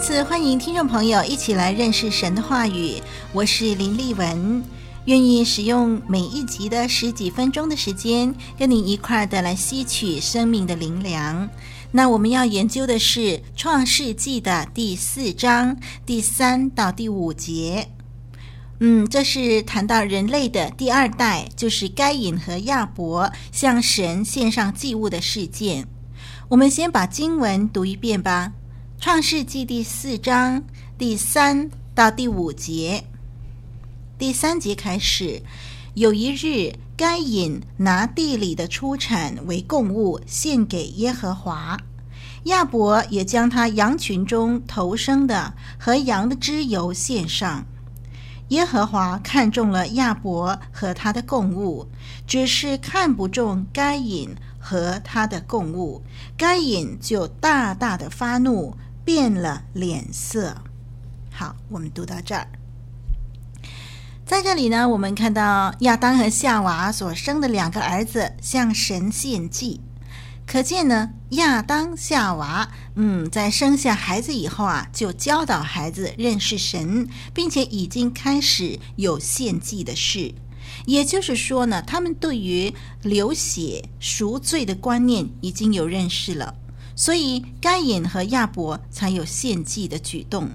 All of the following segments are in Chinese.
次欢迎听众朋友一起来认识神的话语，我是林丽文。愿意使用每一集的十几分钟的时间，跟你一块儿的来吸取生命的灵粮。那我们要研究的是《创世纪》的第四章第三到第五节。嗯，这是谈到人类的第二代，就是该隐和亚伯向神献上祭物的事件。我们先把经文读一遍吧，《创世纪》第四章第三到第五节。第三节开始，有一日，该隐拿地里的出产为供物献给耶和华，亚伯也将他羊群中头生的和羊的脂油献上。耶和华看中了亚伯和他的供物，只是看不中该隐和他的供物，该隐就大大的发怒，变了脸色。好，我们读到这儿。在这里呢，我们看到亚当和夏娃所生的两个儿子向神献祭，可见呢，亚当、夏娃，嗯，在生下孩子以后啊，就教导孩子认识神，并且已经开始有献祭的事。也就是说呢，他们对于流血赎罪的观念已经有认识了，所以该隐和亚伯才有献祭的举动。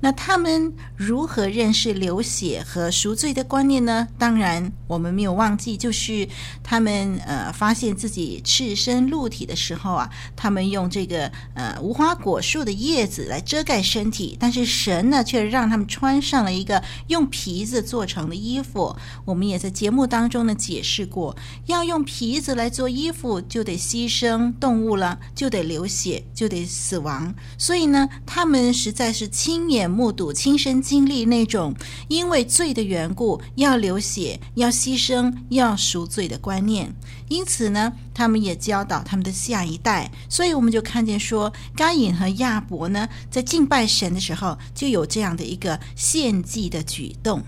那他们如何认识流血和赎罪的观念呢？当然，我们没有忘记，就是他们呃发现自己赤身露体的时候啊，他们用这个呃无花果树的叶子来遮盖身体，但是神呢却让他们穿上了一个用皮子做成的衣服。我们也在节目当中呢解释过，要用皮子来做衣服，就得牺牲动物了，就得流血，就得死亡。所以呢，他们实在是亲眼。目睹、亲身经历那种因为罪的缘故要流血、要牺牲、要赎罪的观念，因此呢，他们也教导他们的下一代。所以我们就看见说，该隐和亚伯呢，在敬拜神的时候就有这样的一个献祭的举动。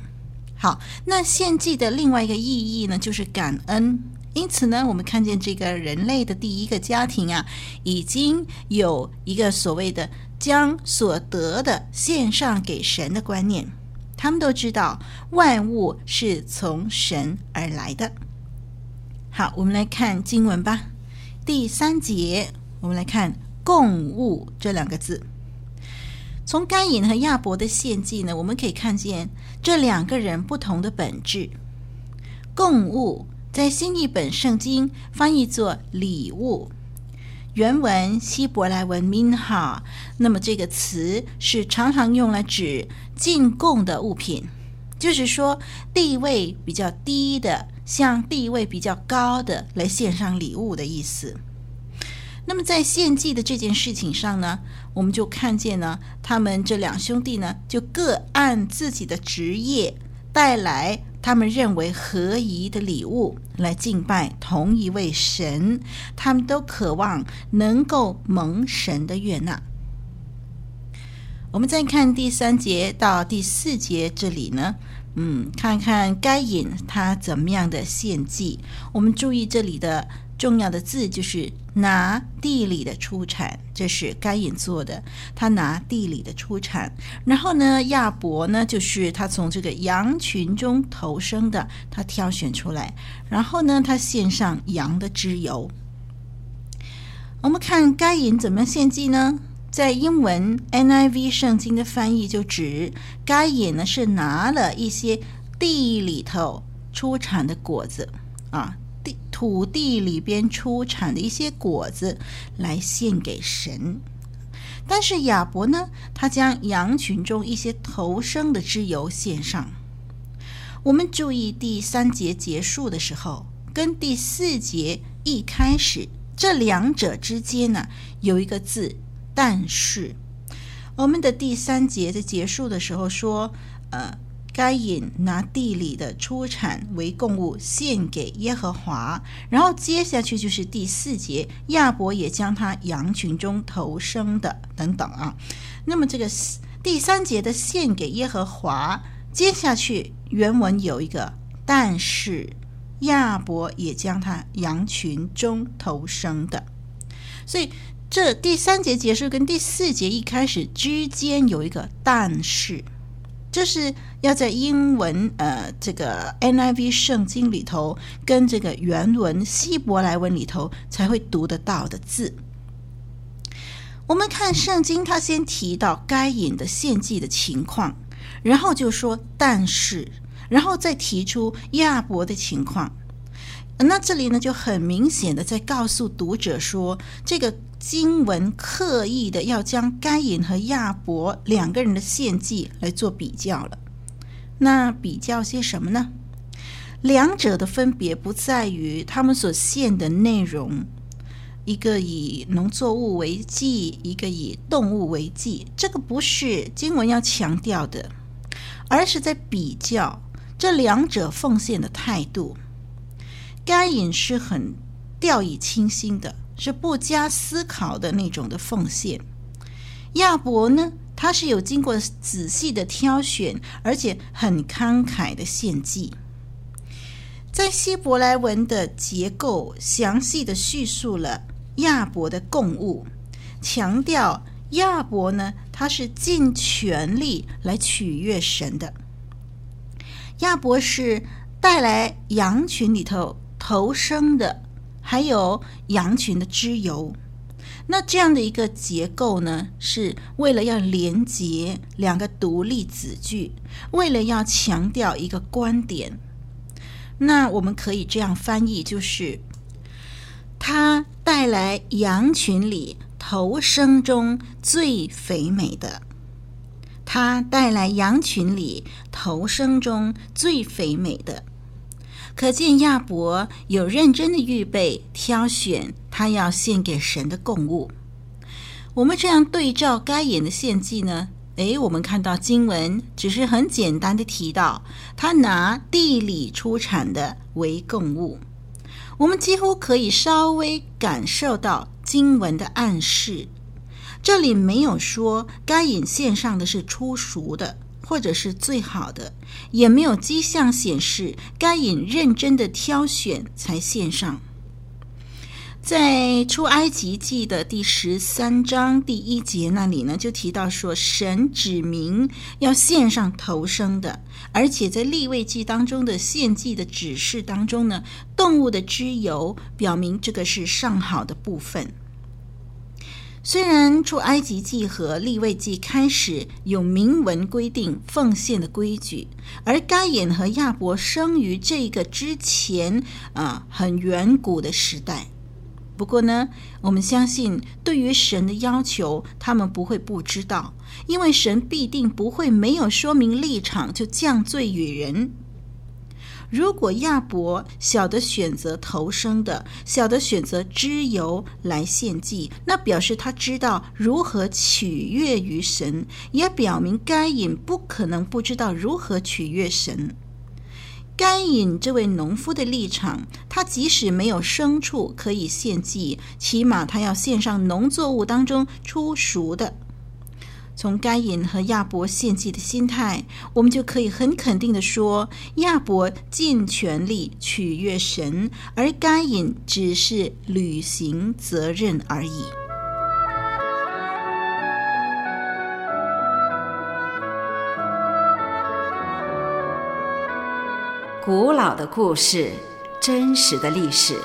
好，那献祭的另外一个意义呢，就是感恩。因此呢，我们看见这个人类的第一个家庭啊，已经有一个所谓的。将所得的献上给神的观念，他们都知道万物是从神而来的。好，我们来看经文吧。第三节，我们来看“共物”这两个字。从该隐和亚伯的献祭呢，我们可以看见这两个人不同的本质。共物在新译本圣经翻译作礼物。原文希伯来文 minha，那么这个词是常常用来指进贡的物品，就是说地位比较低的向地位比较高的来献上礼物的意思。那么在献祭的这件事情上呢，我们就看见呢，他们这两兄弟呢，就各按自己的职业带来。他们认为合宜的礼物来敬拜同一位神，他们都渴望能够蒙神的悦纳。我们再看第三节到第四节这里呢，嗯，看看该隐他怎么样的献祭。我们注意这里的。重要的字就是拿地里的出产，这是该隐做的。他拿地里的出产，然后呢，亚伯呢，就是他从这个羊群中投生的，他挑选出来，然后呢，他献上羊的脂油。我们看该隐怎么献祭呢？在英文 NIV 圣经的翻译就指该隐呢是拿了一些地里头出产的果子啊。土地里边出产的一些果子来献给神，但是亚伯呢，他将羊群中一些头生的脂油献上。我们注意第三节结束的时候，跟第四节一开始这两者之间呢，有一个字，但是。我们的第三节在结束的时候说，呃，该隐拿地里的出产为供物献给耶和华，然后接下去就是第四节，亚伯也将他羊群中头生的等等啊。那么这个第三节的献给耶和华，接下去原文有一个，但是亚伯也将他羊群中头生的，所以。这第三节结束跟第四节一开始之间有一个但是，这是要在英文呃这个 NIV 圣经里头跟这个原文希伯来文里头才会读得到的字。我们看圣经，他先提到该隐的献祭的情况，然后就说但是，然后再提出亚伯的情况。那这里呢就很明显的在告诉读者说这个。经文刻意的要将该隐和亚伯两个人的献祭来做比较了。那比较些什么呢？两者的分别不在于他们所献的内容，一个以农作物为祭，一个以动物为祭，这个不是经文要强调的，而是在比较这两者奉献的态度。该隐是很掉以轻心的。是不加思考的那种的奉献。亚伯呢，他是有经过仔细的挑选，而且很慷慨的献祭。在希伯来文的结构详细的叙述了亚伯的供物，强调亚伯呢，他是尽全力来取悦神的。亚伯是带来羊群里头头生的。还有羊群的脂油，那这样的一个结构呢，是为了要连接两个独立子句，为了要强调一个观点。那我们可以这样翻译，就是他带来羊群里头生中最肥美的，他带来羊群里头生中最肥美的。可见亚伯有认真的预备挑选他要献给神的供物。我们这样对照该隐的献祭呢？诶，我们看到经文只是很简单的提到他拿地里出产的为供物，我们几乎可以稍微感受到经文的暗示。这里没有说该隐献上的是初熟的。或者是最好的，也没有迹象显示该隐认真的挑选才献上。在出埃及记的第十三章第一节那里呢，就提到说，神指明要献上头生的，而且在立位记当中的献祭的指示当中呢，动物的脂油表明这个是上好的部分。虽然出埃及记和利未记开始有明文规定奉献的规矩，而该隐和亚伯生于这个之前啊，很远古的时代。不过呢，我们相信对于神的要求，他们不会不知道，因为神必定不会没有说明立场就降罪于人。如果亚伯晓得选择头生的，晓得选择脂油来献祭，那表示他知道如何取悦于神，也表明该隐不可能不知道如何取悦神。该隐这位农夫的立场，他即使没有牲畜可以献祭，起码他要献上农作物当中出熟的。从该隐和亚伯献祭的心态，我们就可以很肯定地说，亚伯尽全力取悦神，而该隐只是履行责任而已。古老的故事，真实的历史，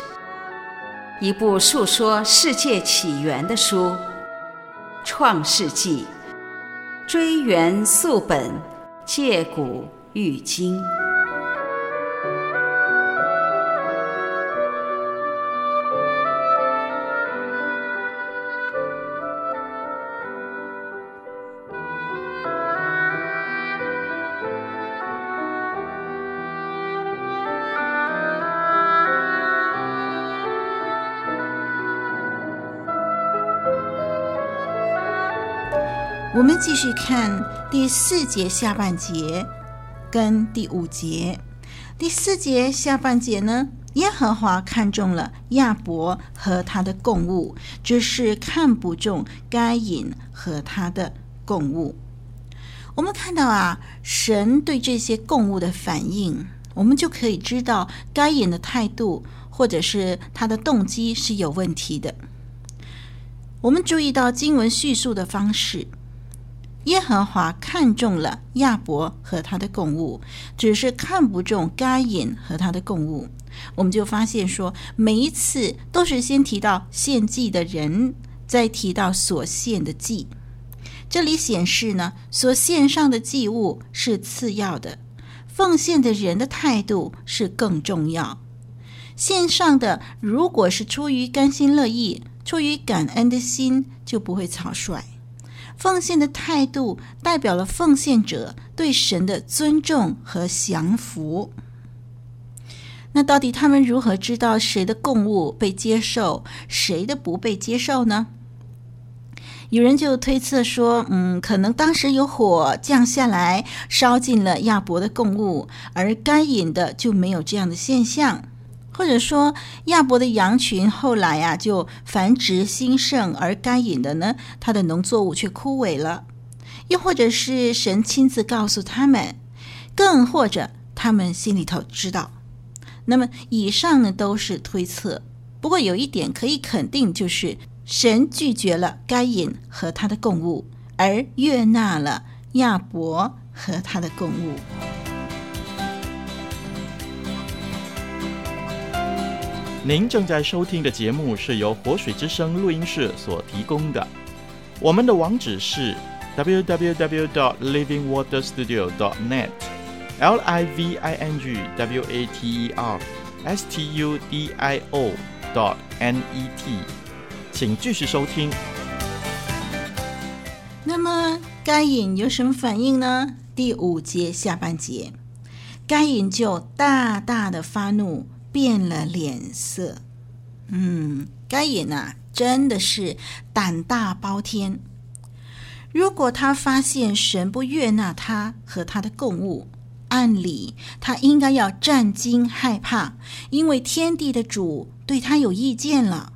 一部述说世界起源的书，《创世纪》。追源溯本，借古喻今。我们继续看第四节下半节跟第五节。第四节下半节呢，耶和华看中了亚伯和他的供物，只是看不中该隐和他的供物。我们看到啊，神对这些供物的反应，我们就可以知道该隐的态度或者是他的动机是有问题的。我们注意到经文叙述的方式。耶和华看中了亚伯和他的供物，只是看不中该隐和他的供物。我们就发现说，每一次都是先提到献祭的人，再提到所献的祭。这里显示呢，所献上的祭物是次要的，奉献的人的态度是更重要。献上的如果是出于甘心乐意、出于感恩的心，就不会草率。奉献的态度代表了奉献者对神的尊重和降服。那到底他们如何知道谁的供物被接受，谁的不被接受呢？有人就推测说，嗯，可能当时有火降下来，烧尽了亚伯的供物，而该隐的就没有这样的现象。或者说，亚伯的羊群后来呀、就繁殖兴盛，而该隐的呢，他的农作物却枯萎了。又或者是神亲自告诉他们，更或者他们心里头知道。那么以上呢都是推测。不过有一点可以肯定，就是神拒绝了该隐和他的供物，而悦纳了亚伯和他的供物。您正在收听的节目是由活水之声录音室所提供的。我们的网址是 www.livingwaterstudio.net，l i v i n g w a t e r s t u d i o .dot n e t，请继续收听。那么该隐有什么反应呢？第五节下半节，该隐就大大的发怒。变了脸色，嗯，该隐呐，真的是胆大包天。如果他发现神不悦纳他和他的供物，按理他应该要战惊害怕，因为天地的主对他有意见了。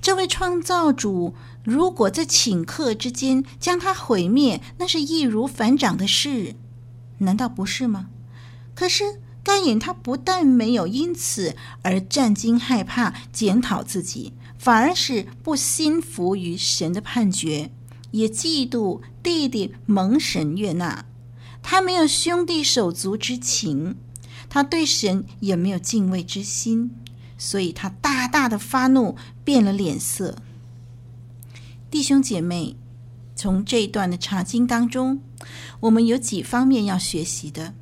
这位创造主如果在顷刻之间将他毁灭，那是易如反掌的事，难道不是吗？可是。该隐他不但没有因此而战惊害怕、检讨自己，反而是不心服于神的判决，也嫉妒弟弟蒙神悦纳。他没有兄弟手足之情，他对神也没有敬畏之心，所以他大大的发怒，变了脸色。弟兄姐妹，从这一段的查经当中，我们有几方面要学习的。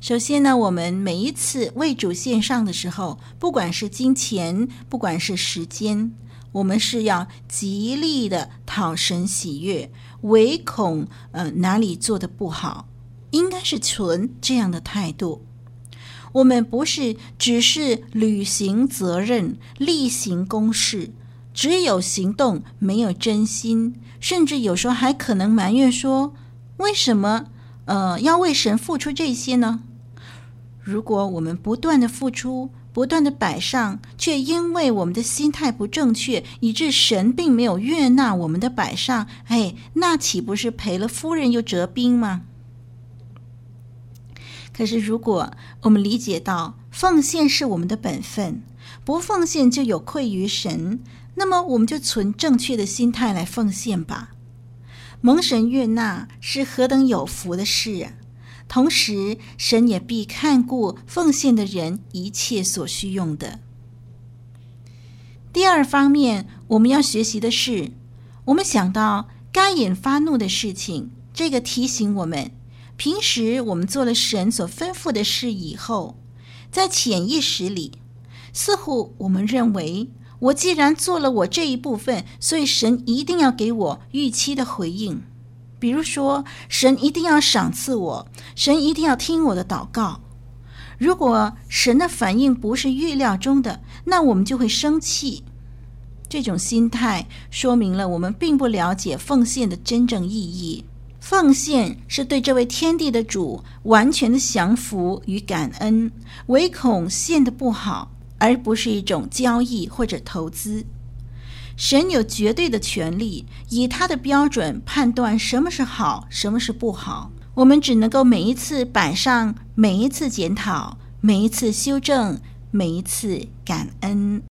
首先呢，我们每一次为主献上的时候，不管是金钱，不管是时间，我们是要极力的讨神喜悦，唯恐呃哪里做得不好，应该是存这样的态度。我们不是只是履行责任、例行公事，只有行动没有真心，甚至有时候还可能埋怨说：为什么呃要为神付出这些呢？如果我们不断的付出，不断的摆上，却因为我们的心态不正确，以致神并没有悦纳我们的摆上，哎，那岂不是赔了夫人又折兵吗？可是，如果我们理解到奉献是我们的本分，不奉献就有愧于神，那么我们就存正确的心态来奉献吧。蒙神悦纳是何等有福的事啊！同时，神也必看顾奉献的人一切所需用的。第二方面，我们要学习的是，我们想到该隐发怒的事情，这个提醒我们，平时我们做了神所吩咐的事以后，在潜意识里，似乎我们认为，我既然做了我这一部分，所以神一定要给我预期的回应。比如说，神一定要赏赐我，神一定要听我的祷告。如果神的反应不是预料中的，那我们就会生气。这种心态说明了我们并不了解奉献的真正意义。奉献是对这位天地的主完全的降服与感恩，唯恐献的不好，而不是一种交易或者投资。神有绝对的权利，以他的标准判断什么是好，什么是不好。我们只能够每一次摆上，每一次检讨，每一次修正，每一次感恩。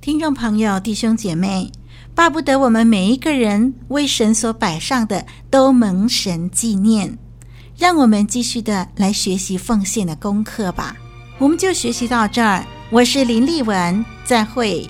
听众朋友、弟兄姐妹，巴不得我们每一个人为神所摆上的都蒙神纪念。让我们继续的来学习奉献的功课吧。我们就学习到这儿。我是林丽文，再会。